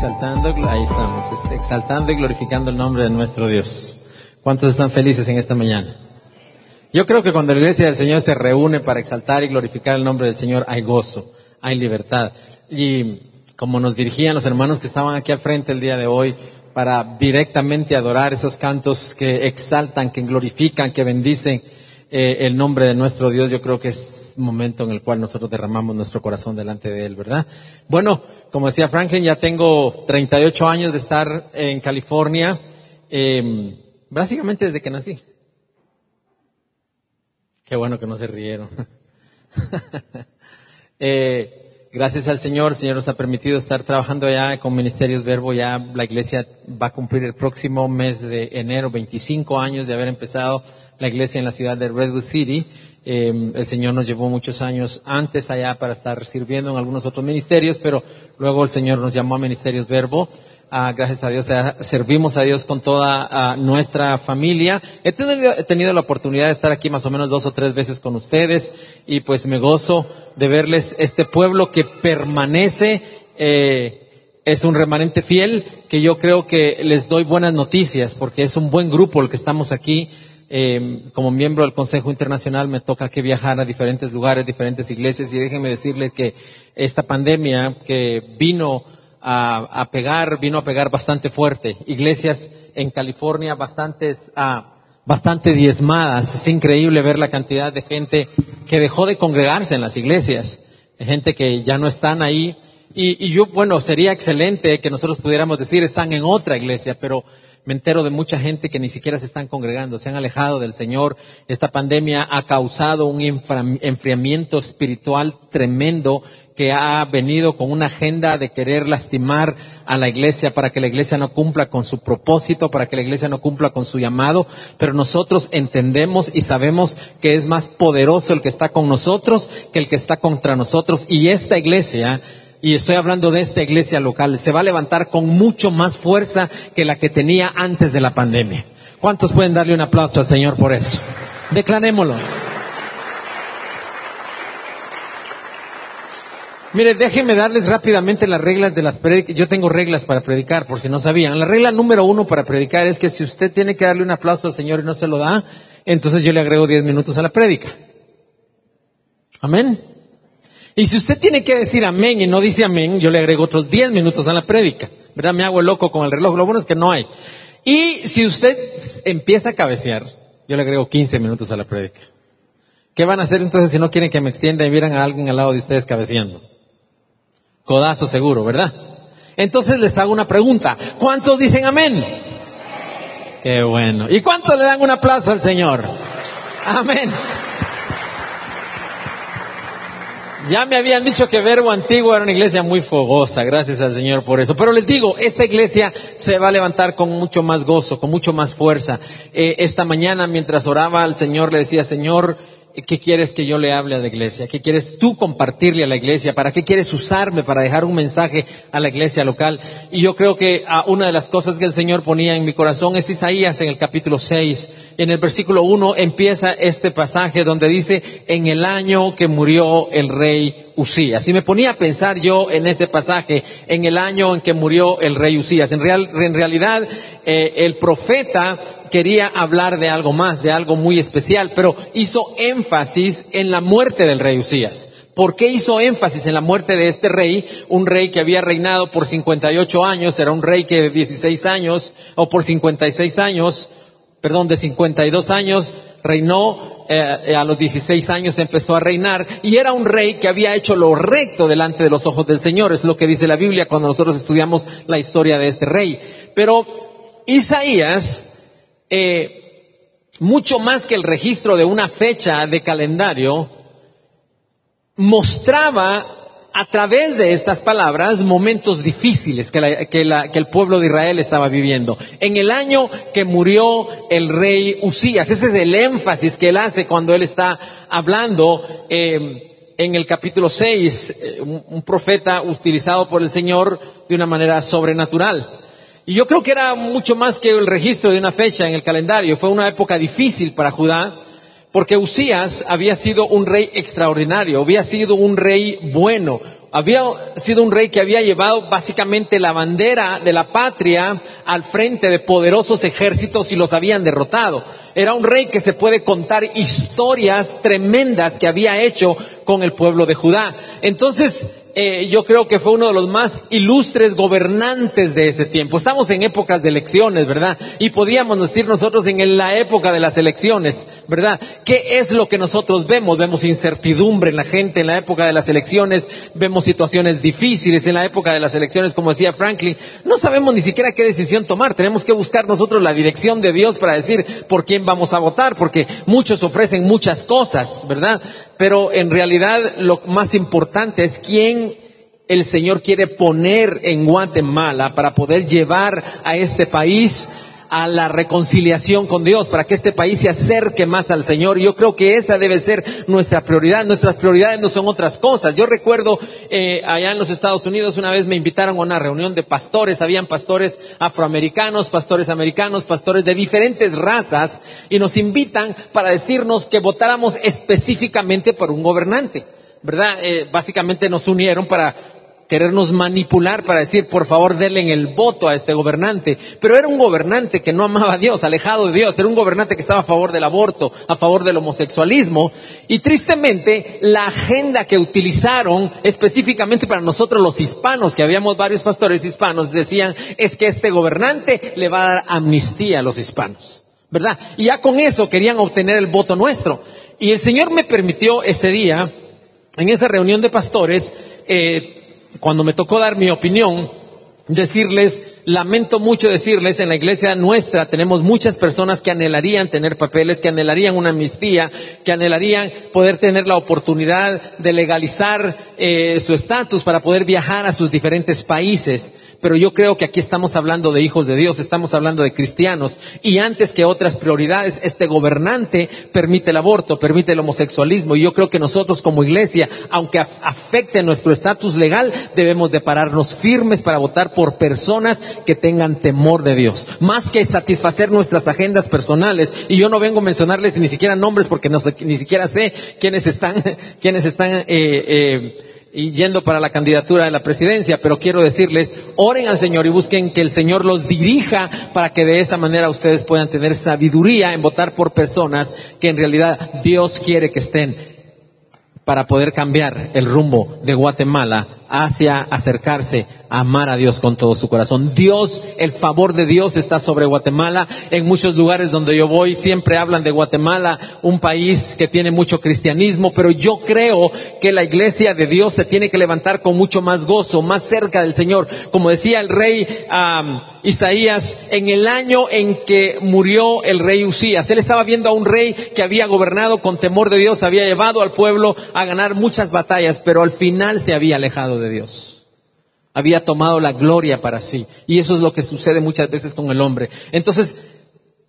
Exaltando, ahí estamos, es exaltando y glorificando el nombre de nuestro Dios. ¿Cuántos están felices en esta mañana? Yo creo que cuando la iglesia del Señor se reúne para exaltar y glorificar el nombre del Señor, hay gozo, hay libertad. Y como nos dirigían los hermanos que estaban aquí al frente el día de hoy, para directamente adorar esos cantos que exaltan, que glorifican, que bendicen eh, el nombre de nuestro Dios, yo creo que es momento en el cual nosotros derramamos nuestro corazón delante de Él, ¿verdad? Bueno, como decía Franklin, ya tengo 38 años de estar en California, eh, básicamente desde que nací. Qué bueno que no se rieron. eh, gracias al Señor, el Señor nos ha permitido estar trabajando ya con Ministerios Verbo, ya la iglesia va a cumplir el próximo mes de enero 25 años de haber empezado la iglesia en la ciudad de Redwood City. Eh, el Señor nos llevó muchos años antes allá para estar sirviendo en algunos otros ministerios, pero luego el Señor nos llamó a Ministerios Verbo. Ah, gracias a Dios, servimos a Dios con toda ah, nuestra familia. He tenido, he tenido, la oportunidad de estar aquí más o menos dos o tres veces con ustedes y pues me gozo de verles este pueblo que permanece, eh, es un remanente fiel que yo creo que les doy buenas noticias porque es un buen grupo el que estamos aquí. Eh, como miembro del Consejo Internacional me toca que viajar a diferentes lugares, diferentes iglesias y déjenme decirles que esta pandemia que vino a, pegar, vino a pegar bastante fuerte. Iglesias en California bastantes, ah, bastante diezmadas. Es increíble ver la cantidad de gente que dejó de congregarse en las iglesias. Gente que ya no están ahí. Y, y yo, bueno, sería excelente que nosotros pudiéramos decir están en otra iglesia, pero me entero de mucha gente que ni siquiera se están congregando, se han alejado del Señor. Esta pandemia ha causado un enfriamiento espiritual tremendo que ha venido con una agenda de querer lastimar a la iglesia para que la iglesia no cumpla con su propósito, para que la iglesia no cumpla con su llamado, pero nosotros entendemos y sabemos que es más poderoso el que está con nosotros que el que está contra nosotros y esta iglesia y estoy hablando de esta iglesia local, se va a levantar con mucho más fuerza que la que tenía antes de la pandemia. ¿Cuántos pueden darle un aplauso al Señor por eso? Declarémoslo. Mire, déjenme darles rápidamente las reglas de las predicas. Yo tengo reglas para predicar, por si no sabían. La regla número uno para predicar es que si usted tiene que darle un aplauso al Señor y no se lo da, entonces yo le agrego diez minutos a la prédica. Amén. Y si usted tiene que decir amén y no dice amén, yo le agrego otros diez minutos a la prédica. ¿Verdad? Me hago loco con el reloj. Lo bueno es que no hay. Y si usted empieza a cabecear, yo le agrego 15 minutos a la prédica. ¿Qué van a hacer entonces si no quieren que me extienda y vieran a alguien al lado de ustedes cabeceando? Codazo seguro, ¿verdad? Entonces les hago una pregunta. ¿Cuántos dicen amén? Qué bueno. ¿Y cuántos le dan un aplauso al Señor? Amén. Ya me habían dicho que Verbo Antiguo era una iglesia muy fogosa, gracias al Señor por eso. Pero les digo, esta iglesia se va a levantar con mucho más gozo, con mucho más fuerza. Eh, esta mañana mientras oraba al Señor le decía, Señor, ¿Qué quieres que yo le hable a la iglesia? ¿Qué quieres tú compartirle a la iglesia? ¿Para qué quieres usarme para dejar un mensaje a la iglesia local? Y yo creo que ah, una de las cosas que el Señor ponía en mi corazón es Isaías en el capítulo 6. En el versículo 1 empieza este pasaje donde dice, en el año que murió el rey Usías. Y me ponía a pensar yo en ese pasaje, en el año en que murió el rey Usías. En, real, en realidad, eh, el profeta quería hablar de algo más, de algo muy especial, pero hizo énfasis en la muerte del rey Usías. ¿Por qué hizo énfasis en la muerte de este rey? Un rey que había reinado por 58 años, era un rey que de 16 años, o por 56 años, perdón, de 52 años, reinó, eh, a los 16 años empezó a reinar, y era un rey que había hecho lo recto delante de los ojos del Señor, es lo que dice la Biblia cuando nosotros estudiamos la historia de este rey. Pero Isaías, eh, mucho más que el registro de una fecha de calendario, mostraba a través de estas palabras momentos difíciles que, el pueblo de Israel estaba viviendo. En el año que murió el rey Usías, ese es el énfasis que él hace cuando él está hablando eh, en el capítulo 6, eh, un profeta utilizado por el Señor de una manera sobrenatural. Y yo creo que era mucho más que el registro de una fecha en el calendario. Fue una época difícil para Judá, porque Usías había sido un rey extraordinario, había sido un rey bueno, había sido un rey que había llevado básicamente la bandera de la patria al frente de poderosos ejércitos y los habían derrotado. Era un rey que se puede contar historias tremendas que había hecho con el pueblo de Judá. Entonces, eh, yo creo que fue uno de los más ilustres gobernantes de ese tiempo. Estamos en épocas de elecciones, ¿verdad? Y podíamos decir nosotros en la época de las elecciones, ¿verdad? ¿Qué es lo que nosotros vemos? Vemos incertidumbre en la gente en la época de las elecciones, vemos situaciones difíciles en la época de las elecciones, como decía Franklin. No sabemos ni siquiera qué decisión tomar. Tenemos que buscar nosotros la dirección de Dios para decir por quién vamos a votar, porque muchos ofrecen muchas cosas, ¿verdad? Pero en realidad lo más importante es quién el Señor quiere poner en Guatemala para poder llevar a este país a la reconciliación con Dios, para que este país se acerque más al Señor. Yo creo que esa debe ser nuestra prioridad. Nuestras prioridades no son otras cosas. Yo recuerdo eh, allá en los Estados Unidos una vez me invitaron a una reunión de pastores. Habían pastores afroamericanos, pastores americanos, pastores de diferentes razas y nos invitan para decirnos que votáramos específicamente por un gobernante. ¿verdad? Eh, básicamente nos unieron para querernos manipular para decir, por favor, denle el voto a este gobernante. Pero era un gobernante que no amaba a Dios, alejado de Dios. Era un gobernante que estaba a favor del aborto, a favor del homosexualismo. Y tristemente, la agenda que utilizaron específicamente para nosotros los hispanos, que habíamos varios pastores hispanos, decían, es que este gobernante le va a dar amnistía a los hispanos. ¿Verdad? Y ya con eso querían obtener el voto nuestro. Y el Señor me permitió ese día en esa reunión de pastores, eh, cuando me tocó dar mi opinión, decirles lamento mucho decirles, en la iglesia nuestra tenemos muchas personas que anhelarían tener papeles, que anhelarían una amnistía, que anhelarían poder tener la oportunidad de legalizar eh, su estatus para poder viajar a sus diferentes países. Pero yo creo que aquí estamos hablando de hijos de Dios, estamos hablando de cristianos. Y antes que otras prioridades, este gobernante permite el aborto, permite el homosexualismo. Y yo creo que nosotros como iglesia, aunque afecte nuestro estatus legal, debemos de pararnos firmes para votar por personas que tengan temor de Dios, más que satisfacer nuestras agendas personales. Y yo no vengo a mencionarles ni siquiera nombres porque no ni siquiera sé quiénes están, quiénes están, eh, eh, yendo para la candidatura de la presidencia, pero quiero decirles, oren al Señor y busquen que el Señor los dirija para que de esa manera ustedes puedan tener sabiduría en votar por personas que en realidad Dios quiere que estén para poder cambiar el rumbo de Guatemala hacia acercarse a amar a Dios con todo su corazón. Dios, el favor de Dios está sobre Guatemala. En muchos lugares donde yo voy siempre hablan de Guatemala, un país que tiene mucho cristianismo, pero yo creo que la iglesia de Dios se tiene que levantar con mucho más gozo, más cerca del Señor. Como decía el rey Isaías, en el año en que murió el rey Usías, él estaba viendo a un rey que había gobernado con temor de Dios, había llevado al pueblo a ganar muchas batallas, pero al final se había alejado de Dios. Había tomado la gloria para sí. Y eso es lo que sucede muchas veces con el hombre. Entonces,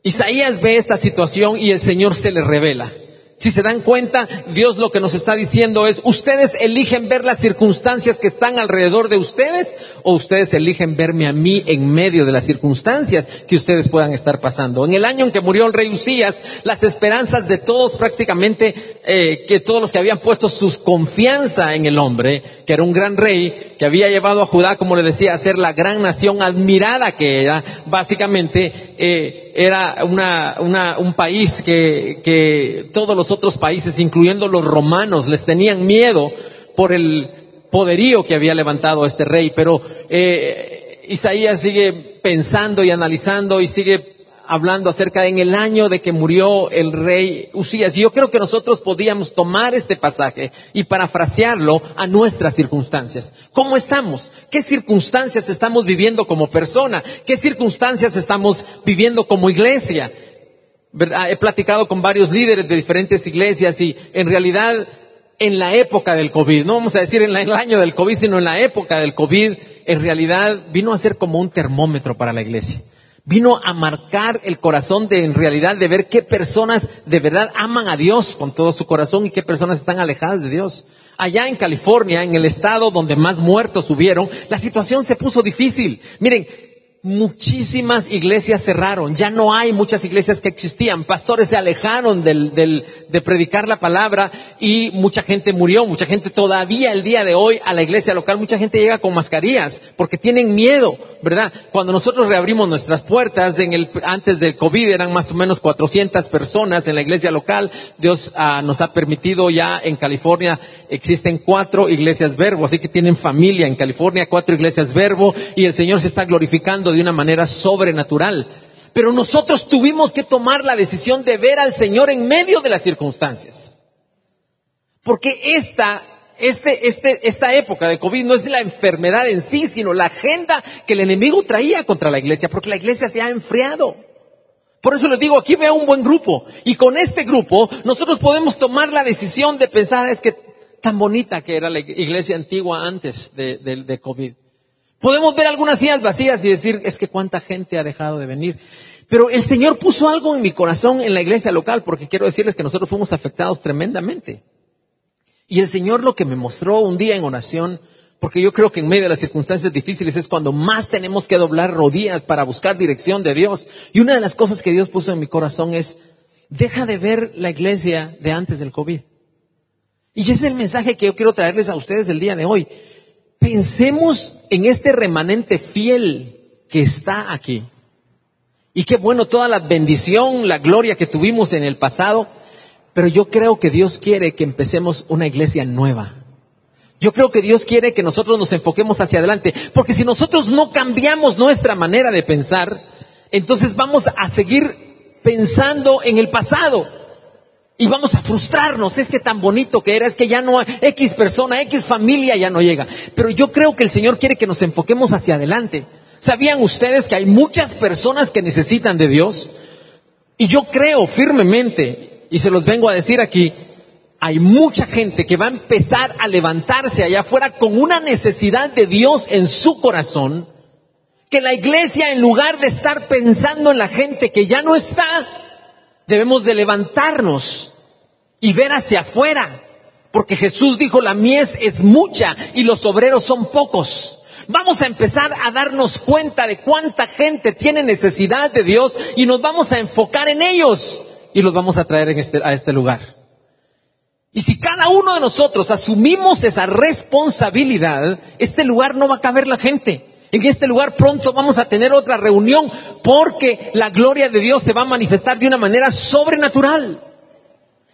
Isaías ve esta situación y el Señor se le revela. Si se dan cuenta, Dios lo que nos está diciendo es, ustedes eligen ver las circunstancias que están alrededor de ustedes o ustedes eligen verme a mí en medio de las circunstancias que ustedes puedan estar pasando. En el año en que murió el rey Usías, las esperanzas de todos prácticamente, eh, que todos los que habían puesto su confianza en el hombre, que era un gran rey, que había llevado a Judá, como le decía, a ser la gran nación admirada que era, básicamente, eh, era una, una, un país que, que todos los otros países, incluyendo los romanos, les tenían miedo por el poderío que había levantado este rey. Pero eh, Isaías sigue pensando y analizando y sigue hablando acerca de en el año de que murió el rey Usías. Y yo creo que nosotros podíamos tomar este pasaje y parafrasearlo a nuestras circunstancias. ¿Cómo estamos? ¿Qué circunstancias estamos viviendo como persona? ¿Qué circunstancias estamos viviendo como iglesia? He platicado con varios líderes de diferentes iglesias y en realidad en la época del COVID, no vamos a decir en el año del COVID, sino en la época del COVID, en realidad vino a ser como un termómetro para la iglesia. Vino a marcar el corazón de, en realidad, de ver qué personas de verdad aman a Dios con todo su corazón y qué personas están alejadas de Dios. Allá en California, en el estado donde más muertos hubieron, la situación se puso difícil. Miren, muchísimas iglesias cerraron, ya no hay muchas iglesias que existían, pastores se alejaron del, del, de predicar la palabra y mucha gente murió, mucha gente todavía el día de hoy a la iglesia local, mucha gente llega con mascarillas porque tienen miedo, ¿verdad? Cuando nosotros reabrimos nuestras puertas, en el, antes del COVID eran más o menos 400 personas en la iglesia local, Dios ah, nos ha permitido ya en California, existen cuatro iglesias verbo, así que tienen familia en California, cuatro iglesias verbo y el Señor se está glorificando de una manera sobrenatural. Pero nosotros tuvimos que tomar la decisión de ver al Señor en medio de las circunstancias. Porque esta, este, este, esta época de COVID no es la enfermedad en sí, sino la agenda que el enemigo traía contra la iglesia, porque la iglesia se ha enfriado. Por eso les digo, aquí veo un buen grupo. Y con este grupo nosotros podemos tomar la decisión de pensar, es que tan bonita que era la iglesia antigua antes de COVID. Podemos ver algunas sillas vacías y decir, es que cuánta gente ha dejado de venir. Pero el Señor puso algo en mi corazón en la iglesia local, porque quiero decirles que nosotros fuimos afectados tremendamente. Y el Señor lo que me mostró un día en oración, porque yo creo que en medio de las circunstancias difíciles es cuando más tenemos que doblar rodillas para buscar dirección de Dios. Y una de las cosas que Dios puso en mi corazón es, deja de ver la iglesia de antes del COVID. Y ese es el mensaje que yo quiero traerles a ustedes el día de hoy. Pensemos en este remanente fiel que está aquí. Y qué bueno toda la bendición, la gloria que tuvimos en el pasado, pero yo creo que Dios quiere que empecemos una iglesia nueva. Yo creo que Dios quiere que nosotros nos enfoquemos hacia adelante, porque si nosotros no cambiamos nuestra manera de pensar, entonces vamos a seguir pensando en el pasado. Y vamos a frustrarnos, es que tan bonito que era, es que ya no, X persona, X familia ya no llega. Pero yo creo que el Señor quiere que nos enfoquemos hacia adelante. ¿Sabían ustedes que hay muchas personas que necesitan de Dios? Y yo creo firmemente, y se los vengo a decir aquí, hay mucha gente que va a empezar a levantarse allá afuera con una necesidad de Dios en su corazón, que la iglesia en lugar de estar pensando en la gente que ya no está, debemos de levantarnos y ver hacia afuera, porque Jesús dijo, la mies es mucha y los obreros son pocos. Vamos a empezar a darnos cuenta de cuánta gente tiene necesidad de Dios y nos vamos a enfocar en ellos y los vamos a traer en este, a este lugar. Y si cada uno de nosotros asumimos esa responsabilidad, este lugar no va a caber la gente. En este lugar pronto vamos a tener otra reunión porque la gloria de Dios se va a manifestar de una manera sobrenatural.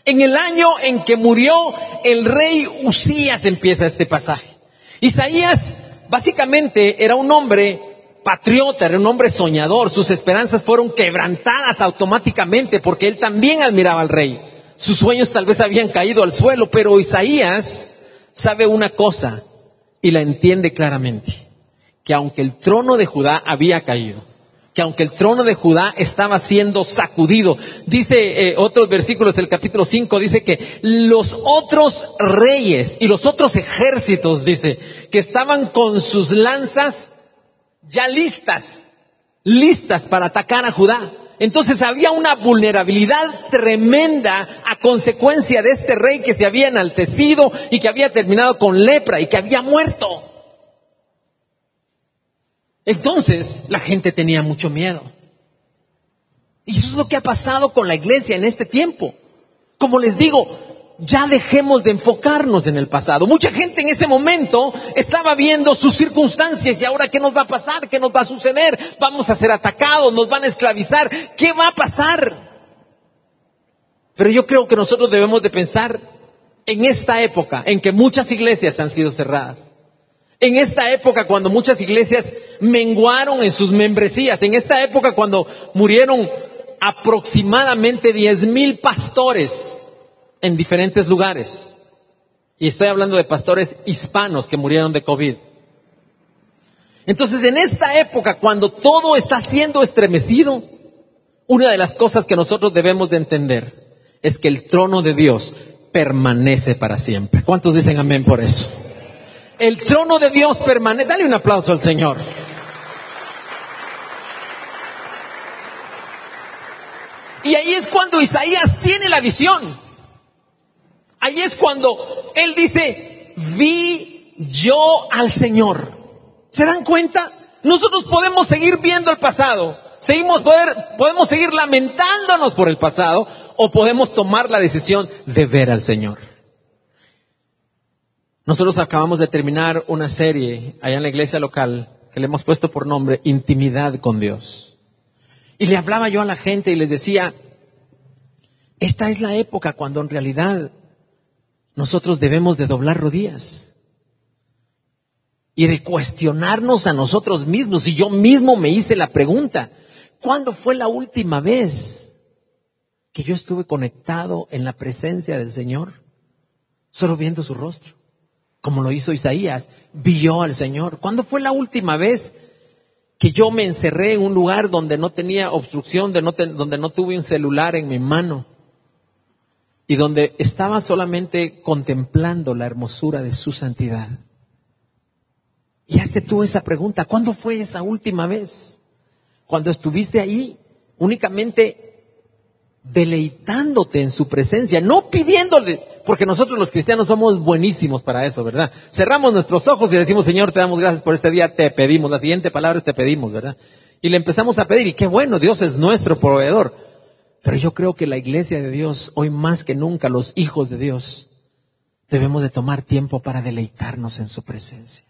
En el año en que murió el rey Usías empieza este pasaje. Isaías básicamente era un hombre patriota, era un hombre soñador. Sus esperanzas fueron quebrantadas automáticamente porque él también admiraba al rey. Sus sueños tal vez habían caído al suelo, pero Isaías sabe una cosa y la entiende claramente que aunque el trono de Judá había caído, que aunque el trono de Judá estaba siendo sacudido, dice eh, otros versículos del capítulo 5, dice que los otros reyes y los otros ejércitos, dice, que estaban con sus lanzas ya listas, listas para atacar a Judá. Entonces había una vulnerabilidad tremenda a consecuencia de este rey que se había enaltecido y que había terminado con lepra y que había muerto. Entonces la gente tenía mucho miedo. Y eso es lo que ha pasado con la iglesia en este tiempo. Como les digo, ya dejemos de enfocarnos en el pasado. Mucha gente en ese momento estaba viendo sus circunstancias y ahora qué nos va a pasar, qué nos va a suceder, vamos a ser atacados, nos van a esclavizar, ¿qué va a pasar? Pero yo creo que nosotros debemos de pensar en esta época en que muchas iglesias han sido cerradas. En esta época cuando muchas iglesias menguaron en sus membresías, en esta época cuando murieron aproximadamente diez mil pastores en diferentes lugares. Y estoy hablando de pastores hispanos que murieron de COVID. Entonces, en esta época, cuando todo está siendo estremecido, una de las cosas que nosotros debemos de entender es que el trono de Dios permanece para siempre. ¿Cuántos dicen amén por eso? El trono de Dios permanece. Dale un aplauso al Señor. Y ahí es cuando Isaías tiene la visión. Ahí es cuando él dice, vi yo al Señor. ¿Se dan cuenta? Nosotros podemos seguir viendo el pasado, seguimos poder, podemos seguir lamentándonos por el pasado o podemos tomar la decisión de ver al Señor. Nosotros acabamos de terminar una serie allá en la iglesia local que le hemos puesto por nombre Intimidad con Dios. Y le hablaba yo a la gente y les decía, esta es la época cuando en realidad nosotros debemos de doblar rodillas y de cuestionarnos a nosotros mismos. Y yo mismo me hice la pregunta, ¿cuándo fue la última vez que yo estuve conectado en la presencia del Señor? Solo viendo su rostro, como lo hizo Isaías, vio al Señor. ¿Cuándo fue la última vez que yo me encerré en un lugar donde no tenía obstrucción, donde no tuve un celular en mi mano? y donde estaba solamente contemplando la hermosura de su santidad. Y hazte tú esa pregunta, ¿cuándo fue esa última vez? Cuando estuviste ahí únicamente deleitándote en su presencia, no pidiéndole, porque nosotros los cristianos somos buenísimos para eso, ¿verdad? Cerramos nuestros ojos y decimos, Señor, te damos gracias por este día, te pedimos. La siguiente palabra es te pedimos, ¿verdad? Y le empezamos a pedir, y qué bueno, Dios es nuestro proveedor. Pero yo creo que la iglesia de Dios, hoy más que nunca, los hijos de Dios, debemos de tomar tiempo para deleitarnos en su presencia,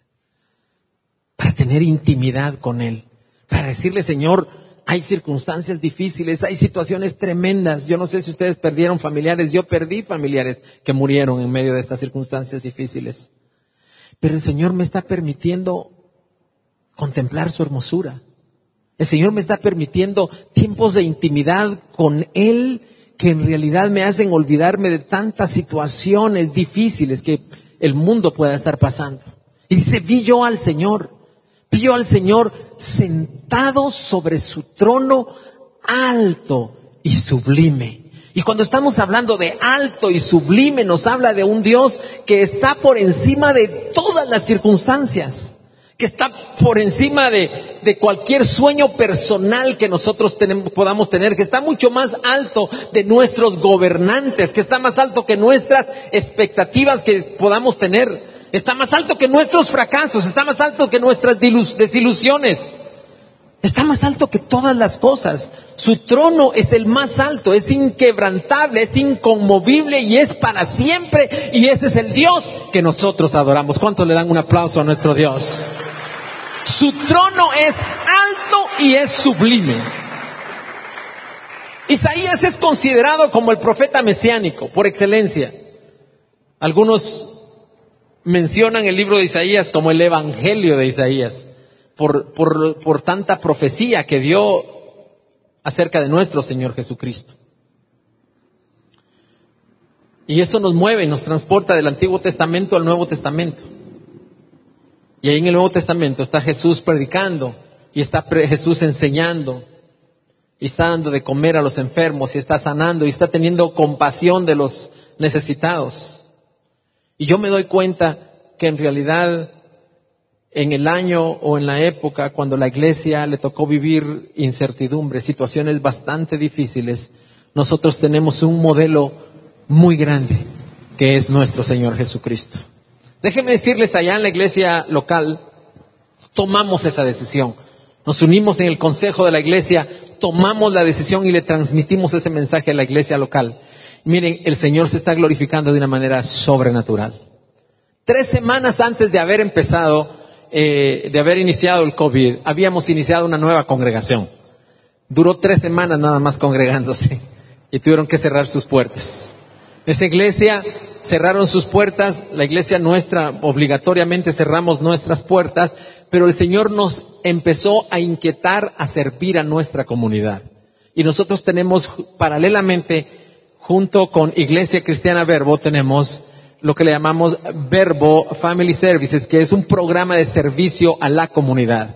para tener intimidad con Él, para decirle, Señor, hay circunstancias difíciles, hay situaciones tremendas. Yo no sé si ustedes perdieron familiares, yo perdí familiares que murieron en medio de estas circunstancias difíciles. Pero el Señor me está permitiendo contemplar su hermosura. El Señor me está permitiendo tiempos de intimidad con Él que en realidad me hacen olvidarme de tantas situaciones difíciles que el mundo pueda estar pasando. Y dice, vi yo al Señor, vi yo al Señor sentado sobre su trono alto y sublime. Y cuando estamos hablando de alto y sublime, nos habla de un Dios que está por encima de todas las circunstancias que está por encima de, de cualquier sueño personal que nosotros tenemos, podamos tener, que está mucho más alto de nuestros gobernantes, que está más alto que nuestras expectativas que podamos tener, está más alto que nuestros fracasos, está más alto que nuestras desilusiones, está más alto que todas las cosas. Su trono es el más alto, es inquebrantable, es inconmovible y es para siempre. Y ese es el Dios que nosotros adoramos. ¿Cuántos le dan un aplauso a nuestro Dios? Su trono es alto y es sublime. Isaías es considerado como el profeta mesiánico por excelencia. Algunos mencionan el libro de Isaías como el Evangelio de Isaías por, por, por tanta profecía que dio acerca de nuestro Señor Jesucristo. Y esto nos mueve, nos transporta del Antiguo Testamento al Nuevo Testamento. Y ahí en el Nuevo Testamento está Jesús predicando y está Jesús enseñando y está dando de comer a los enfermos y está sanando y está teniendo compasión de los necesitados. Y yo me doy cuenta que en realidad en el año o en la época cuando la iglesia le tocó vivir incertidumbre, situaciones bastante difíciles, nosotros tenemos un modelo muy grande que es nuestro Señor Jesucristo. Déjenme decirles, allá en la iglesia local, tomamos esa decisión. Nos unimos en el consejo de la iglesia, tomamos la decisión y le transmitimos ese mensaje a la iglesia local. Miren, el Señor se está glorificando de una manera sobrenatural. Tres semanas antes de haber empezado, eh, de haber iniciado el COVID, habíamos iniciado una nueva congregación. Duró tres semanas nada más congregándose y tuvieron que cerrar sus puertas. Esa iglesia cerraron sus puertas, la iglesia nuestra obligatoriamente cerramos nuestras puertas, pero el Señor nos empezó a inquietar a servir a nuestra comunidad. Y nosotros tenemos paralelamente, junto con Iglesia Cristiana Verbo, tenemos lo que le llamamos Verbo Family Services, que es un programa de servicio a la comunidad.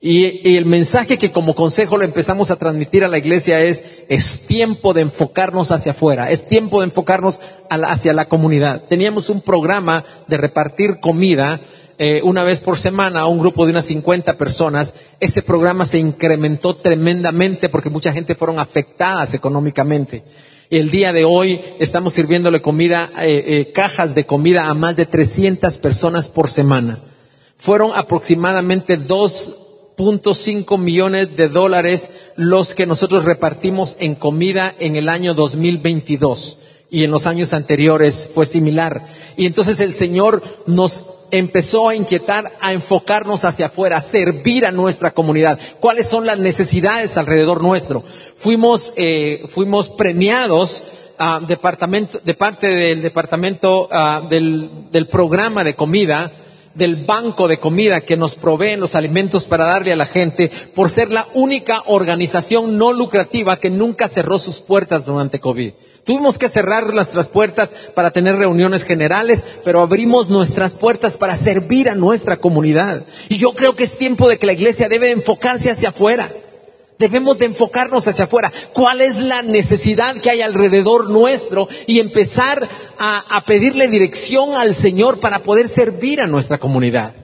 Y, el mensaje que como consejo lo empezamos a transmitir a la iglesia es, es tiempo de enfocarnos hacia afuera, es tiempo de enfocarnos hacia la comunidad. Teníamos un programa de repartir comida eh, una vez por semana a un grupo de unas 50 personas. Ese programa se incrementó tremendamente porque mucha gente fueron afectadas económicamente. El día de hoy estamos sirviéndole comida, eh, eh, cajas de comida a más de 300 personas por semana. Fueron aproximadamente dos 2.5 millones de dólares los que nosotros repartimos en comida en el año 2022 y en los años anteriores fue similar. Y entonces el Señor nos empezó a inquietar, a enfocarnos hacia afuera, a servir a nuestra comunidad. ¿Cuáles son las necesidades alrededor nuestro? Fuimos, eh, fuimos premiados ah, departamento, de parte del departamento ah, del, del programa de comida del banco de comida que nos proveen los alimentos para darle a la gente por ser la única organización no lucrativa que nunca cerró sus puertas durante COVID. Tuvimos que cerrar nuestras puertas para tener reuniones generales, pero abrimos nuestras puertas para servir a nuestra comunidad. Y yo creo que es tiempo de que la iglesia debe enfocarse hacia afuera. Debemos de enfocarnos hacia afuera. ¿Cuál es la necesidad que hay alrededor nuestro? Y empezar a, a pedirle dirección al Señor para poder servir a nuestra comunidad.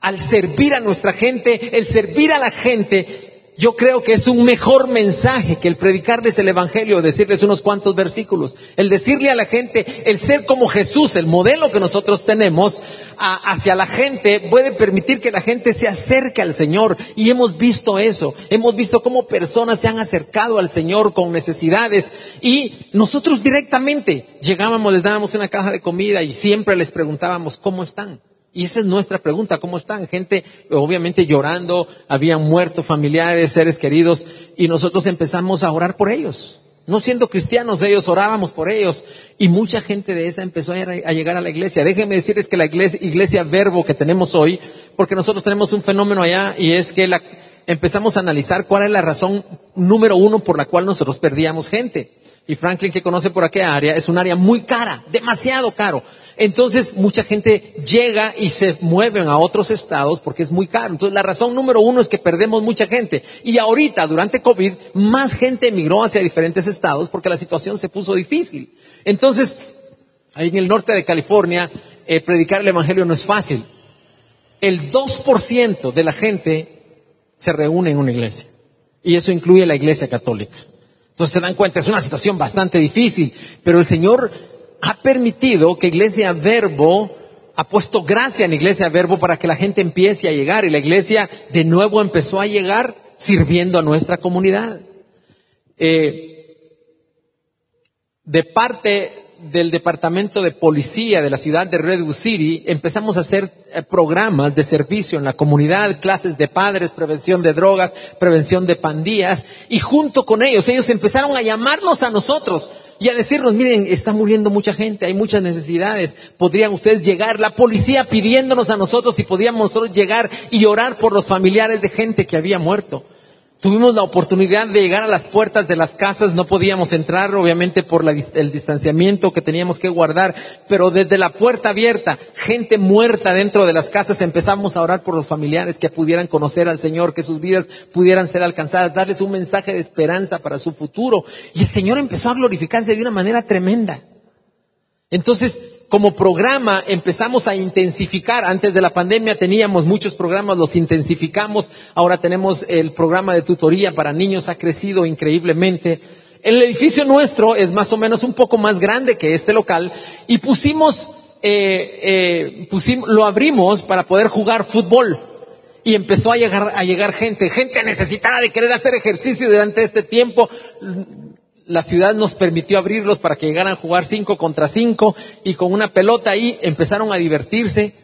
Al servir a nuestra gente, el servir a la gente yo creo que es un mejor mensaje que el predicarles el Evangelio, decirles unos cuantos versículos, el decirle a la gente, el ser como Jesús, el modelo que nosotros tenemos hacia la gente, puede permitir que la gente se acerque al Señor. Y hemos visto eso, hemos visto cómo personas se han acercado al Señor con necesidades y nosotros directamente llegábamos, les dábamos una caja de comida y siempre les preguntábamos, ¿cómo están? Y esa es nuestra pregunta, ¿cómo están? Gente obviamente llorando, habían muerto familiares, seres queridos, y nosotros empezamos a orar por ellos. No siendo cristianos, ellos orábamos por ellos. Y mucha gente de esa empezó a llegar a la iglesia. Déjenme decirles que la iglesia, iglesia verbo que tenemos hoy, porque nosotros tenemos un fenómeno allá, y es que la, empezamos a analizar cuál es la razón número uno por la cual nosotros perdíamos gente. Y Franklin, que conoce por aquella área, es un área muy cara, demasiado caro. Entonces, mucha gente llega y se mueven a otros estados porque es muy caro. Entonces, la razón número uno es que perdemos mucha gente. Y ahorita, durante COVID, más gente emigró hacia diferentes estados porque la situación se puso difícil. Entonces, ahí en el norte de California, eh, predicar el evangelio no es fácil. El 2% de la gente se reúne en una iglesia. Y eso incluye la iglesia católica. Entonces se dan cuenta, es una situación bastante difícil, pero el Señor ha permitido que Iglesia Verbo ha puesto gracia en Iglesia Verbo para que la gente empiece a llegar y la iglesia de nuevo empezó a llegar sirviendo a nuestra comunidad. Eh, de parte del departamento de policía de la ciudad de Redwood City, empezamos a hacer eh, programas de servicio en la comunidad, clases de padres, prevención de drogas, prevención de pandillas, y junto con ellos, ellos empezaron a llamarnos a nosotros y a decirnos, miren, está muriendo mucha gente, hay muchas necesidades, podrían ustedes llegar, la policía pidiéndonos a nosotros si podíamos nosotros llegar y orar por los familiares de gente que había muerto. Tuvimos la oportunidad de llegar a las puertas de las casas, no podíamos entrar obviamente por el distanciamiento que teníamos que guardar, pero desde la puerta abierta, gente muerta dentro de las casas, empezamos a orar por los familiares que pudieran conocer al Señor, que sus vidas pudieran ser alcanzadas, darles un mensaje de esperanza para su futuro. Y el Señor empezó a glorificarse de una manera tremenda. Entonces, como programa empezamos a intensificar. Antes de la pandemia teníamos muchos programas, los intensificamos. Ahora tenemos el programa de tutoría para niños, ha crecido increíblemente. El edificio nuestro es más o menos un poco más grande que este local y pusimos, eh, eh, pusimos, lo abrimos para poder jugar fútbol. Y empezó a llegar, a llegar gente, gente necesitada de querer hacer ejercicio durante este tiempo la ciudad nos permitió abrirlos para que llegaran a jugar cinco contra cinco y con una pelota ahí empezaron a divertirse.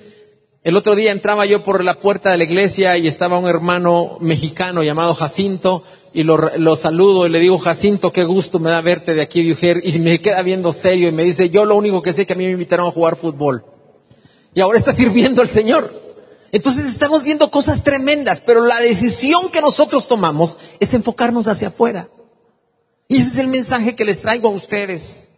El otro día entraba yo por la puerta de la iglesia y estaba un hermano mexicano llamado Jacinto y lo, saludo y le digo, Jacinto, qué gusto me da verte de aquí, mujer. Y me queda viendo serio y me dice, yo lo único que sé es que a mí me invitaron a jugar fútbol. Y ahora está sirviendo al Señor. Entonces estamos viendo cosas tremendas, pero la decisión que nosotros tomamos es enfocarnos hacia afuera. Y ese es el mensaje que les traigo a ustedes.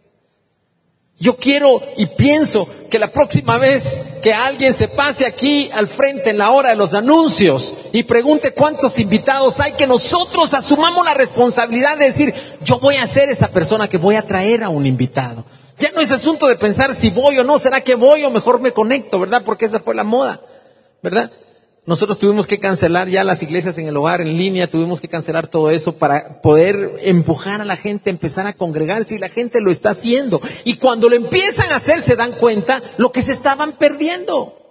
Yo quiero y pienso que la próxima vez que alguien se pase aquí al frente en la hora de los anuncios y pregunte cuántos invitados hay, que nosotros asumamos la responsabilidad de decir, yo voy a ser esa persona que voy a traer a un invitado. Ya no es asunto de pensar si voy o no, será que voy o mejor me conecto, ¿verdad? Porque esa fue la moda, ¿verdad? Nosotros tuvimos que cancelar ya las iglesias en el hogar, en línea, tuvimos que cancelar todo eso para poder empujar a la gente a empezar a congregarse y la gente lo está haciendo. Y cuando lo empiezan a hacer se dan cuenta lo que se estaban perdiendo.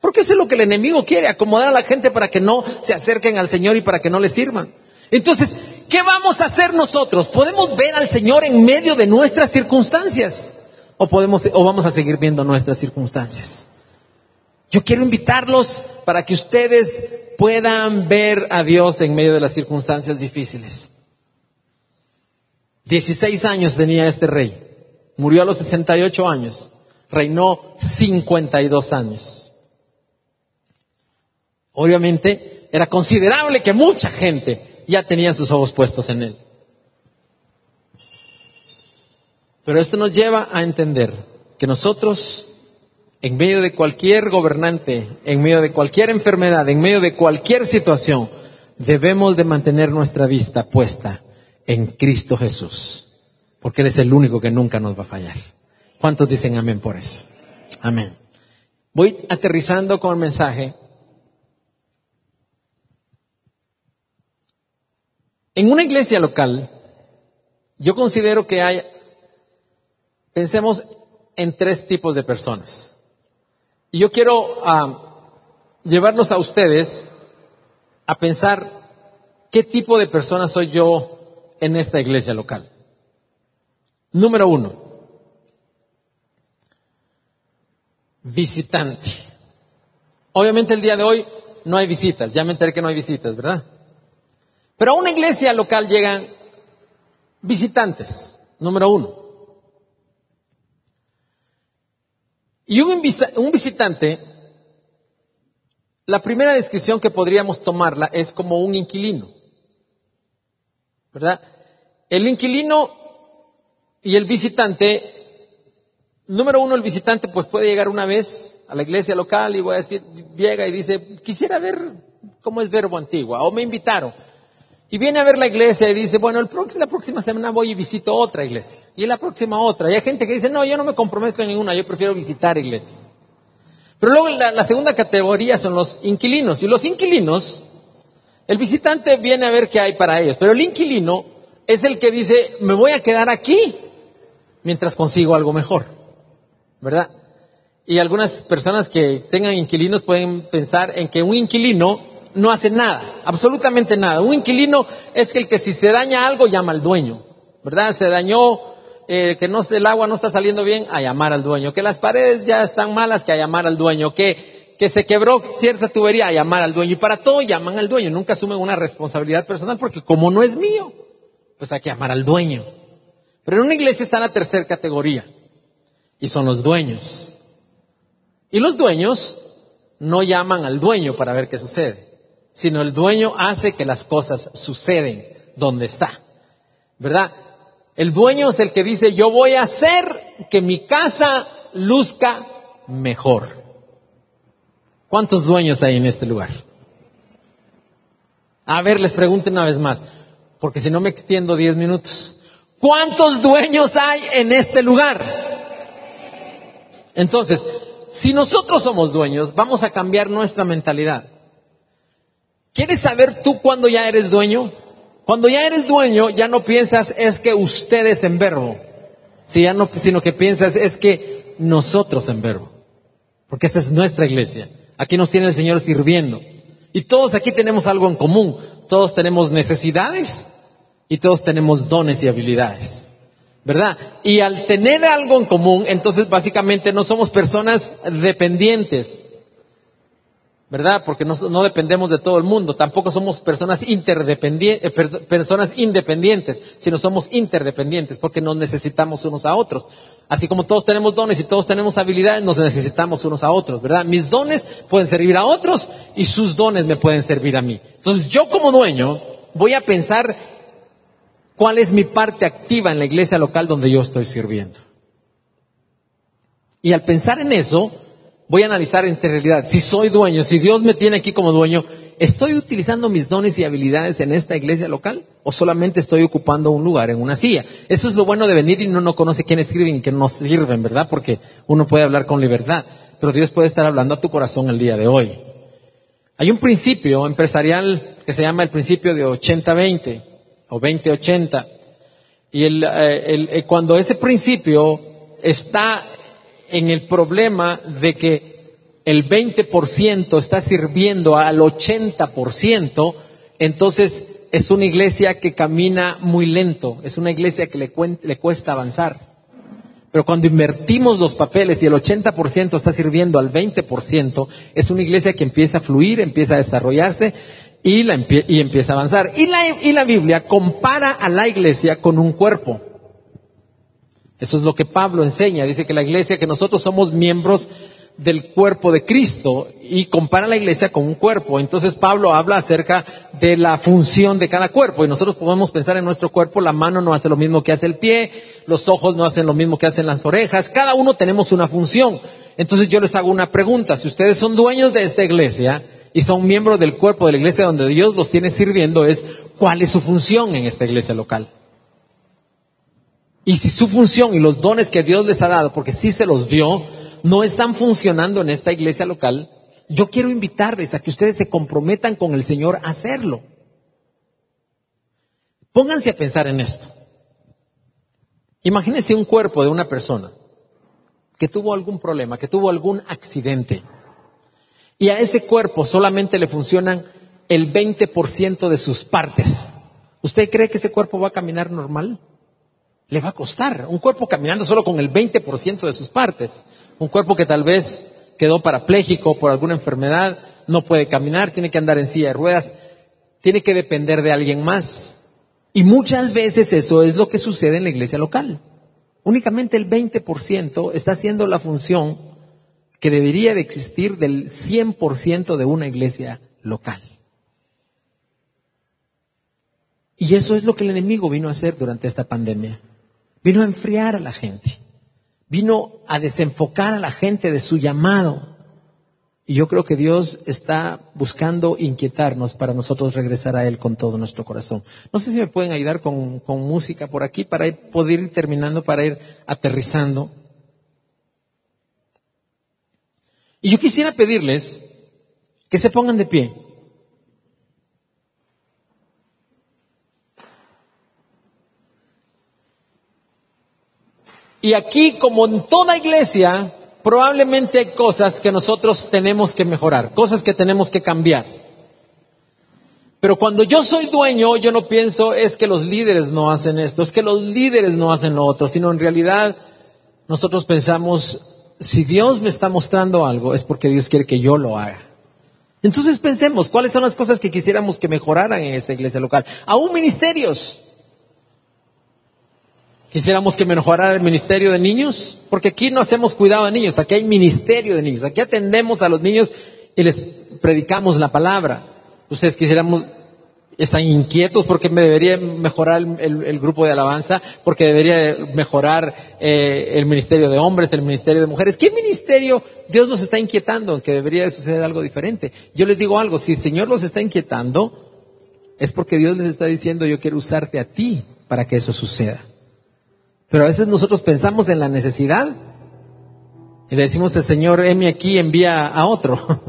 Porque eso es lo que el enemigo quiere, acomodar a la gente para que no se acerquen al Señor y para que no le sirvan. Entonces, ¿qué vamos a hacer nosotros? ¿Podemos ver al Señor en medio de nuestras circunstancias? ¿O, podemos, o vamos a seguir viendo nuestras circunstancias? Yo quiero invitarlos para que ustedes puedan ver a Dios en medio de las circunstancias difíciles. 16 años tenía este rey. Murió a los 68 años. Reinó 52 años. Obviamente era considerable que mucha gente ya tenía sus ojos puestos en él. Pero esto nos lleva a entender que nosotros, en medio de cualquier gobernante, en medio de cualquier enfermedad, en medio de cualquier situación, debemos de mantener nuestra vista puesta en Cristo Jesús, porque Él es el único que nunca nos va a fallar. ¿Cuántos dicen amén por eso? Amén. Voy aterrizando con el mensaje. En una iglesia local, yo considero que hay, pensemos en tres tipos de personas. Y yo quiero uh, llevarlos a ustedes a pensar qué tipo de persona soy yo en esta iglesia local. Número uno, visitante. Obviamente el día de hoy no hay visitas, ya me enteré que no hay visitas, ¿verdad? Pero a una iglesia local llegan visitantes, número uno. Y un, un visitante, la primera descripción que podríamos tomarla es como un inquilino. ¿verdad? El inquilino y el visitante, número uno, el visitante pues puede llegar una vez a la iglesia local y voy a decir, llega y dice, quisiera ver cómo es verbo antigua, o me invitaron. Y viene a ver la iglesia y dice, bueno, el la próxima semana voy y visito otra iglesia. Y la próxima otra. Y hay gente que dice, no, yo no me comprometo en ninguna, yo prefiero visitar iglesias. Pero luego la, la segunda categoría son los inquilinos. Y los inquilinos el visitante viene a ver qué hay para ellos, pero el inquilino es el que dice, me voy a quedar aquí mientras consigo algo mejor, ¿verdad? Y algunas personas que tengan inquilinos pueden pensar en que un inquilino no hace nada, absolutamente nada. Un inquilino es el que si se daña algo llama al dueño, ¿verdad? Se dañó, eh, que no, el agua no está saliendo bien, a llamar al dueño. Que las paredes ya están malas, que a llamar al dueño. Que que se quebró cierta tubería a llamar al dueño. Y para todo llaman al dueño. Nunca asumen una responsabilidad personal porque como no es mío, pues hay que llamar al dueño. Pero en una iglesia está la tercera categoría. Y son los dueños. Y los dueños no llaman al dueño para ver qué sucede. Sino el dueño hace que las cosas suceden donde está. ¿Verdad? El dueño es el que dice, yo voy a hacer que mi casa luzca mejor. ¿Cuántos dueños hay en este lugar? A ver, les pregunto una vez más, porque si no me extiendo diez minutos. ¿Cuántos dueños hay en este lugar? Entonces, si nosotros somos dueños, vamos a cambiar nuestra mentalidad. ¿Quieres saber tú cuándo ya eres dueño? Cuando ya eres dueño, ya no piensas es que ustedes en verbo, sino que piensas es que nosotros en verbo, porque esta es nuestra iglesia. Aquí nos tiene el Señor sirviendo. Y todos aquí tenemos algo en común. Todos tenemos necesidades y todos tenemos dones y habilidades. ¿Verdad? Y al tener algo en común, entonces básicamente no somos personas dependientes. ¿Verdad? Porque no, no, dependemos de todo el mundo, tampoco somos personas interdependientes, eh, personas independientes, sino somos interdependientes, porque nos necesitamos unos a otros. Así como todos tenemos dones y todos tenemos habilidades, nos necesitamos unos a otros, ¿verdad? Mis dones pueden servir a otros y sus dones me pueden servir a mí. Entonces yo como dueño voy a pensar cuál es mi parte activa en la iglesia local donde yo estoy sirviendo. Y al pensar en eso, voy a analizar en realidad, si soy dueño, si Dios me tiene aquí como dueño, ¿estoy utilizando mis dones y habilidades en esta iglesia local? ¿O solamente estoy ocupando un lugar en una silla? Eso es lo bueno de venir y uno no conoce quién escriben y quién no sirven, ¿verdad? Porque uno puede hablar con libertad, pero Dios puede estar hablando a tu corazón el día de hoy. Hay un principio empresarial que se llama el principio de 80-20 o 20-80. Y el, eh, eh, cuando ese principio está en el problema de que el 20% está sirviendo al 80%, entonces es una iglesia que camina muy lento, es una iglesia que le, le cuesta avanzar. Pero cuando invertimos los papeles y el 80% está sirviendo al 20%, es una iglesia que empieza a fluir, empieza a desarrollarse y, la y empieza a avanzar. Y la, y la Biblia compara a la iglesia con un cuerpo. Eso es lo que Pablo enseña. Dice que la iglesia, que nosotros somos miembros del cuerpo de Cristo y compara la iglesia con un cuerpo. Entonces Pablo habla acerca de la función de cada cuerpo y nosotros podemos pensar en nuestro cuerpo, la mano no hace lo mismo que hace el pie, los ojos no hacen lo mismo que hacen las orejas, cada uno tenemos una función. Entonces yo les hago una pregunta, si ustedes son dueños de esta iglesia y son miembros del cuerpo de la iglesia donde Dios los tiene sirviendo, es cuál es su función en esta iglesia local. Y si su función y los dones que Dios les ha dado, porque sí se los dio, no están funcionando en esta iglesia local, yo quiero invitarles a que ustedes se comprometan con el Señor a hacerlo. Pónganse a pensar en esto. Imagínense un cuerpo de una persona que tuvo algún problema, que tuvo algún accidente, y a ese cuerpo solamente le funcionan el 20% de sus partes. ¿Usted cree que ese cuerpo va a caminar normal? Le va a costar. Un cuerpo caminando solo con el 20% de sus partes. Un cuerpo que tal vez quedó parapléjico por alguna enfermedad, no puede caminar, tiene que andar en silla de ruedas, tiene que depender de alguien más. Y muchas veces eso es lo que sucede en la iglesia local. Únicamente el 20% está haciendo la función que debería de existir del 100% de una iglesia local. Y eso es lo que el enemigo vino a hacer durante esta pandemia. Vino a enfriar a la gente vino a desenfocar a la gente de su llamado. Y yo creo que Dios está buscando inquietarnos para nosotros regresar a Él con todo nuestro corazón. No sé si me pueden ayudar con, música por aquí para poder ir terminando, para ir aterrizando. Y yo quisiera pedirles que se pongan de pie. Y aquí, como en toda iglesia, probablemente hay cosas que nosotros tenemos que mejorar, cosas que tenemos que cambiar. Pero cuando yo soy dueño, yo no pienso es que los líderes no hacen esto, es que los líderes no hacen lo otro, sino en realidad nosotros pensamos, si Dios me está mostrando algo, es porque Dios quiere que yo lo haga. Entonces pensemos, ¿cuáles son las cosas que quisiéramos que mejoraran en esta iglesia local? Aún ministerios. Quisiéramos que mejorara el ministerio de niños, porque aquí no hacemos cuidado de niños, aquí hay ministerio de niños, aquí atendemos a los niños y les predicamos la palabra. Ustedes quisiéramos, están inquietos porque me debería mejorar el, grupo de alabanza, porque debería mejorar eh, el ministerio de hombres, el ministerio de mujeres. ¿Qué ministerio Dios nos está inquietando que debería suceder algo diferente? Yo les digo algo, si el Señor los está inquietando, es porque Dios les está diciendo yo quiero usarte a ti para que eso suceda. Pero a veces nosotros pensamos en la necesidad y le decimos al Señor, heme aquí, envía a otro.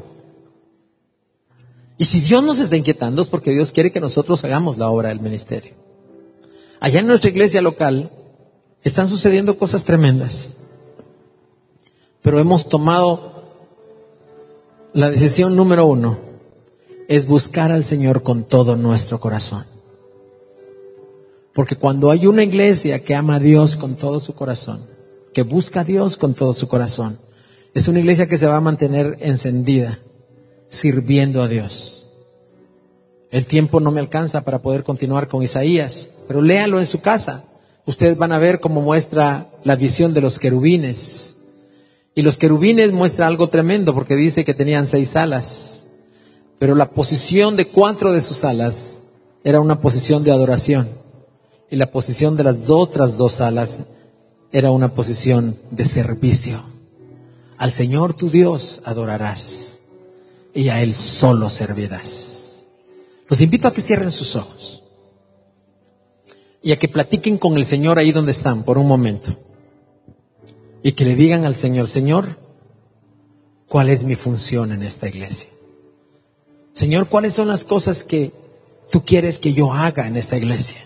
y si Dios nos está inquietando es porque Dios quiere que nosotros hagamos la obra del ministerio. Allá en nuestra iglesia local están sucediendo cosas tremendas, pero hemos tomado la decisión número uno, es buscar al Señor con todo nuestro corazón. Porque cuando hay una iglesia que ama a Dios con todo su corazón, que busca a Dios con todo su corazón, es una iglesia que se va a mantener encendida, sirviendo a Dios. El tiempo no me alcanza para poder continuar con Isaías, pero léalo en su casa. Ustedes van a ver cómo muestra la visión de los querubines. Y los querubines muestra algo tremendo porque dice que tenían seis alas, pero la posición de cuatro de sus alas era una posición de adoración y la posición de las otras dos alas era una posición de servicio. Al Señor tu Dios adorarás y a Él solo servirás. Los invito a que cierren sus ojos y a que platiquen con el Señor ahí donde están por un momento y que le digan al Señor, Señor, ¿cuál es mi función en esta iglesia? Señor, ¿cuáles son las cosas que tú quieres que yo haga en esta iglesia?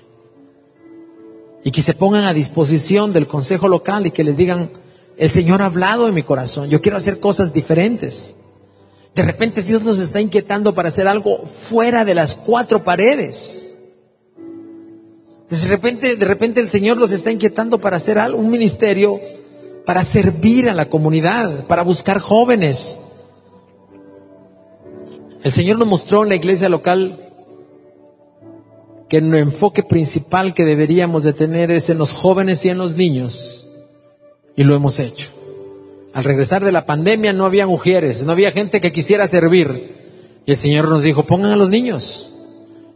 Y que se pongan a disposición del consejo local y que les digan, el Señor ha hablado en mi corazón, yo quiero hacer cosas diferentes. De repente Dios nos está inquietando para hacer algo fuera de las cuatro paredes. De repente, de repente el Señor nos está inquietando para hacer algo, un ministerio para servir a la comunidad, para buscar jóvenes. El Señor nos mostró en la iglesia local que el enfoque principal que deberíamos de tener es en los jóvenes y en los niños. Y lo hemos hecho. Al regresar de la pandemia no había mujeres, no había gente que quisiera servir. Y el Señor nos dijo, pongan a los niños.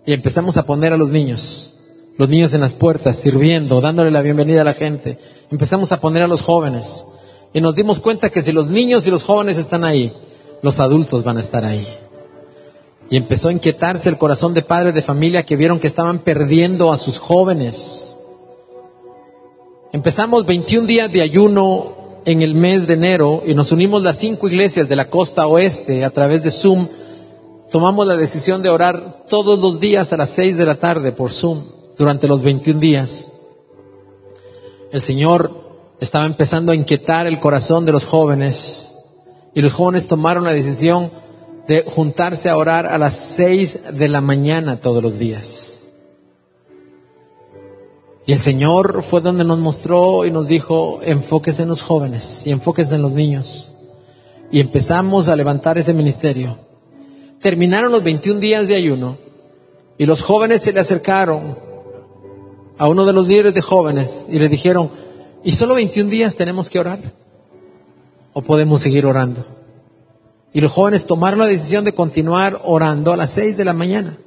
Y empezamos a poner a los niños. Los niños en las puertas, sirviendo, dándole la bienvenida a la gente. Empezamos a poner a los jóvenes. Y nos dimos cuenta que si los niños y los jóvenes están ahí, los adultos van a estar ahí. Y empezó a inquietarse el corazón de padres de familia que vieron que estaban perdiendo a sus jóvenes. Empezamos 21 días de ayuno en el mes de enero y nos unimos las cinco iglesias de la costa oeste a través de Zoom. Tomamos la decisión de orar todos los días a las 6 de la tarde por Zoom durante los 21 días. El Señor estaba empezando a inquietar el corazón de los jóvenes y los jóvenes tomaron la decisión de juntarse a orar a las 6 de la mañana todos los días. Y el Señor fue donde nos mostró y nos dijo, enfóquese en los jóvenes y enfóquese en los niños. Y empezamos a levantar ese ministerio. Terminaron los 21 días de ayuno y los jóvenes se le acercaron a uno de los líderes de jóvenes y le dijeron, ¿y solo 21 días tenemos que orar? ¿O podemos seguir orando? Y los jóvenes tomaron la decisión de continuar orando a las 6 de la mañana.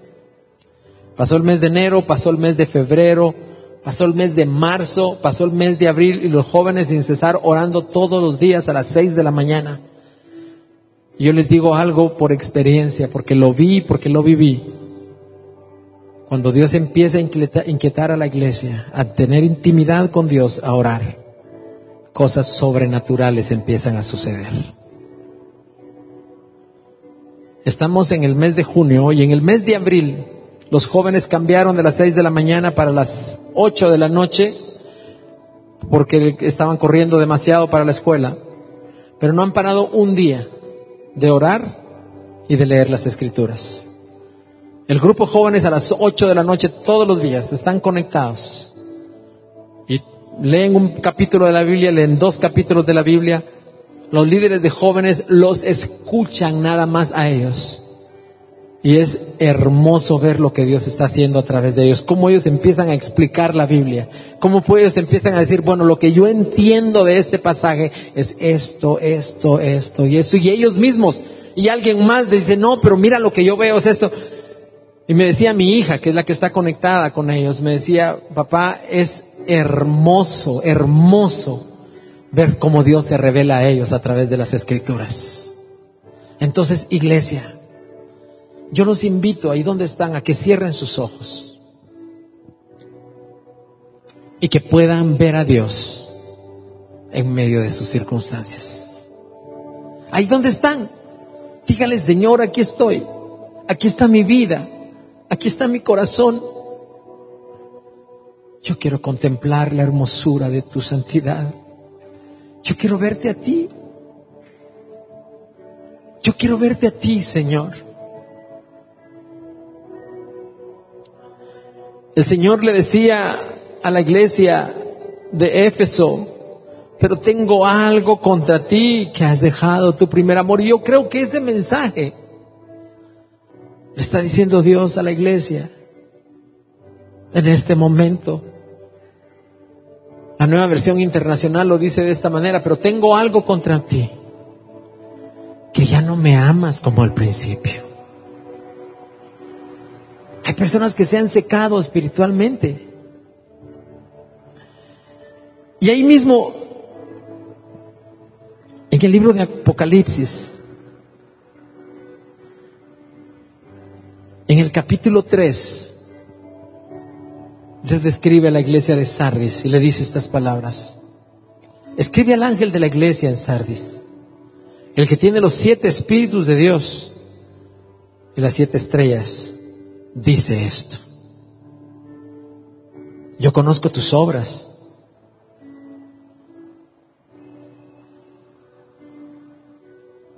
Pasó el mes de enero, pasó el mes de febrero, pasó el mes de marzo, pasó el mes de abril y los jóvenes sin cesar orando todos los días a las 6 de la mañana. yo les digo algo por experiencia, porque lo vi, porque lo viví. Cuando Dios empieza a inquietar a la iglesia, a tener intimidad con Dios, a orar, cosas sobrenaturales empiezan a suceder. Estamos en el mes de junio y en el mes de abril los jóvenes cambiaron de las seis de la mañana para las ocho de la noche porque estaban corriendo demasiado para la escuela, pero no han parado un día de orar y de leer las escrituras. El grupo jóvenes a las 8 de la noche todos los días están conectados y leen un capítulo de la Biblia, leen dos capítulos de la Biblia. Los líderes de jóvenes los escuchan nada más a ellos. Y es hermoso ver lo que Dios está haciendo a través de ellos, cómo ellos empiezan a explicar la Biblia, cómo ellos empiezan a decir, bueno, lo que yo entiendo de este pasaje es esto, esto, esto y eso. Y ellos mismos, y alguien más dice, no, pero mira lo que yo veo es esto. Y me decía mi hija, que es la que está conectada con ellos, me decía, papá, es hermoso, hermoso ver cómo Dios se revela a ellos a través de las escrituras. Entonces, iglesia, yo los invito ahí donde están a que cierren sus ojos y que puedan ver a Dios en medio de sus circunstancias. Ahí donde están, dígale, Señor, aquí estoy, aquí está mi vida, Aquí está mi corazón. Yo quiero contemplar la hermosura de tu santidad. Yo quiero verte a ti. Yo quiero verte a ti, Señor. El Señor le decía a la iglesia de Éfeso, pero tengo algo contra ti que has dejado tu primer amor. Y yo creo que ese mensaje le está diciendo Dios a la iglesia en este momento. La nueva versión internacional lo dice de esta manera, pero tengo algo contra ti, que ya no me amas como al principio. Hay personas que se han secado espiritualmente. Y ahí mismo, en el libro de Apocalipsis, En el capítulo 3, Dios describe a la iglesia de Sardis y le dice estas palabras. Escribe al ángel de la iglesia en Sardis, el que tiene los siete espíritus de Dios y las siete estrellas, dice esto. Yo conozco tus obras.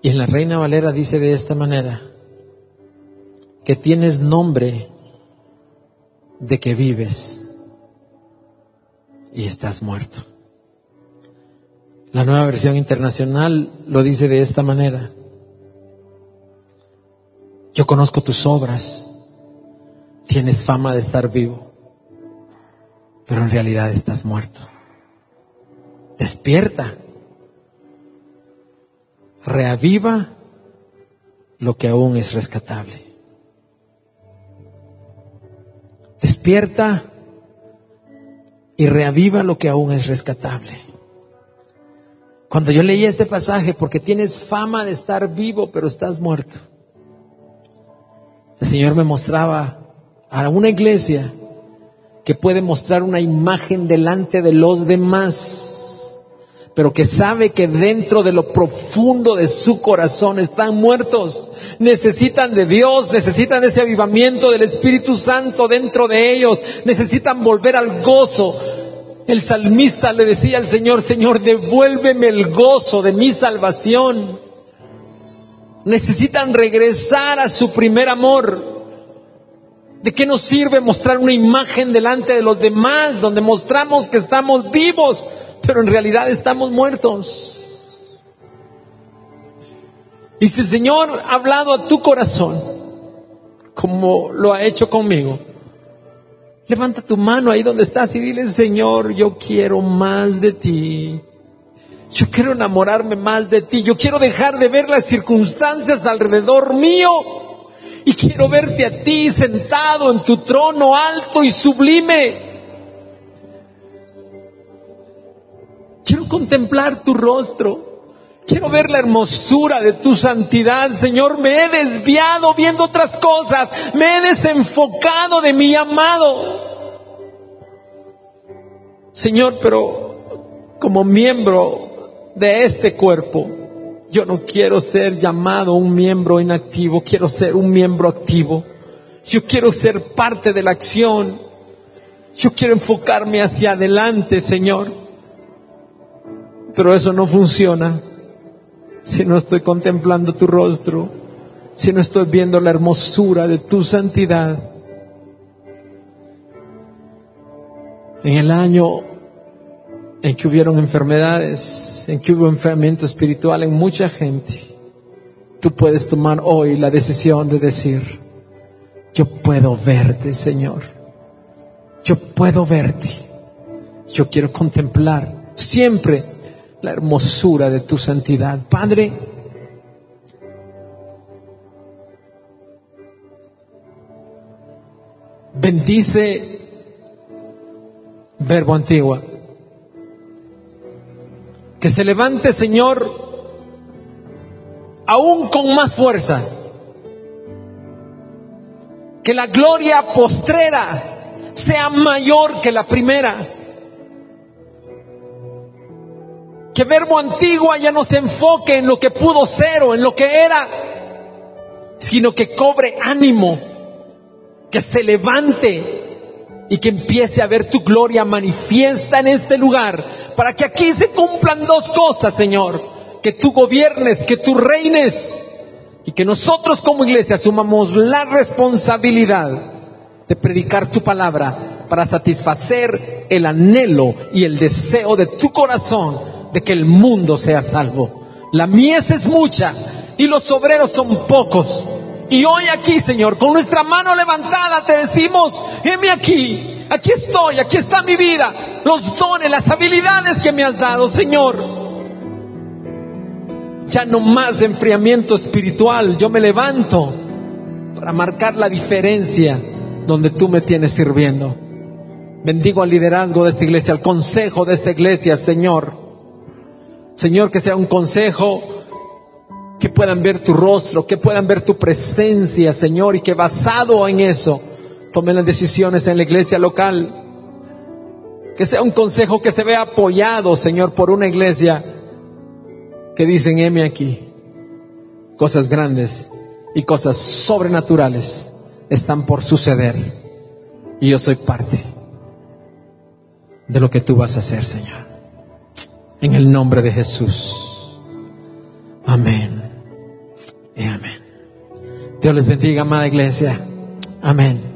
Y en la Reina Valera dice de esta manera, que tienes nombre de que vives y estás muerto. La nueva versión internacional lo dice de esta manera. Yo conozco tus obras, tienes fama de estar vivo, pero en realidad estás muerto. Despierta, reaviva lo que aún es rescatable. Despierta y reaviva lo que aún es rescatable. Cuando yo leí este pasaje, porque tienes fama de estar vivo, pero estás muerto, el Señor me mostraba a una iglesia que puede mostrar una imagen delante de los demás pero que sabe que dentro de lo profundo de su corazón están muertos. Necesitan de Dios, necesitan ese avivamiento del Espíritu Santo dentro de ellos, necesitan volver al gozo. El salmista le decía al Señor, Señor, devuélveme el gozo de mi salvación. Necesitan regresar a su primer amor. ¿De qué nos sirve mostrar una imagen delante de los demás donde mostramos que estamos vivos? Pero en realidad estamos muertos. Y si el Señor ha hablado a tu corazón, como lo ha hecho conmigo, levanta tu mano ahí donde estás y dile, Señor, yo quiero más de ti. Yo quiero enamorarme más de ti. Yo quiero dejar de ver las circunstancias alrededor mío. Y quiero verte a ti sentado en tu trono alto y sublime. Quiero contemplar tu rostro. Quiero ver la hermosura de tu santidad. Señor, me he desviado viendo otras cosas. Me he desenfocado de mi amado. Señor, pero como miembro de este cuerpo, yo no quiero ser llamado un miembro inactivo, quiero ser un miembro activo. Yo quiero ser parte de la acción. Yo quiero enfocarme hacia adelante, Señor. Pero eso no funciona si no estoy contemplando tu rostro, si no estoy viendo la hermosura de tu santidad. En el año en que hubieron enfermedades, en que hubo enfermamiento espiritual en mucha gente, tú puedes tomar hoy la decisión de decir, yo puedo verte, Señor. Yo puedo verte. Yo quiero contemplar siempre la hermosura de tu santidad. Padre, bendice verbo antigua. Que se levante, Señor, aún con más fuerza. Que la gloria postrera sea mayor que la primera que verbo antigua ya no se enfoque en lo que pudo ser o en lo que era, sino que cobre ánimo, que se levante y que empiece a ver tu gloria manifiesta en este lugar, para que aquí se cumplan dos cosas, Señor, que tú gobiernes, que tú reines y que nosotros como iglesia asumamos la responsabilidad de predicar tu palabra para satisfacer el anhelo y el deseo de tu corazón de que el mundo sea salvo. La mies es mucha y los obreros son pocos. Y hoy aquí, Señor, con nuestra mano levantada te decimos, heme aquí, aquí estoy, aquí está mi vida, los dones, las habilidades que me has dado, Señor. Ya no más enfriamiento espiritual, yo me levanto para marcar la diferencia donde tú me tienes sirviendo. Bendigo al liderazgo de esta iglesia, al consejo de esta iglesia, Señor. Señor, que sea un consejo, que puedan ver tu rostro, que puedan ver tu presencia, Señor, y que basado en eso tomen las decisiones en la iglesia local. Que sea un consejo que se vea apoyado, Señor, por una iglesia que dicen, heme aquí, cosas grandes y cosas sobrenaturales están por suceder. Y yo soy parte de lo que tú vas a hacer, Señor. En el nombre de Jesús. Amén. y amén. Dios les bendiga, amada iglesia. Amén.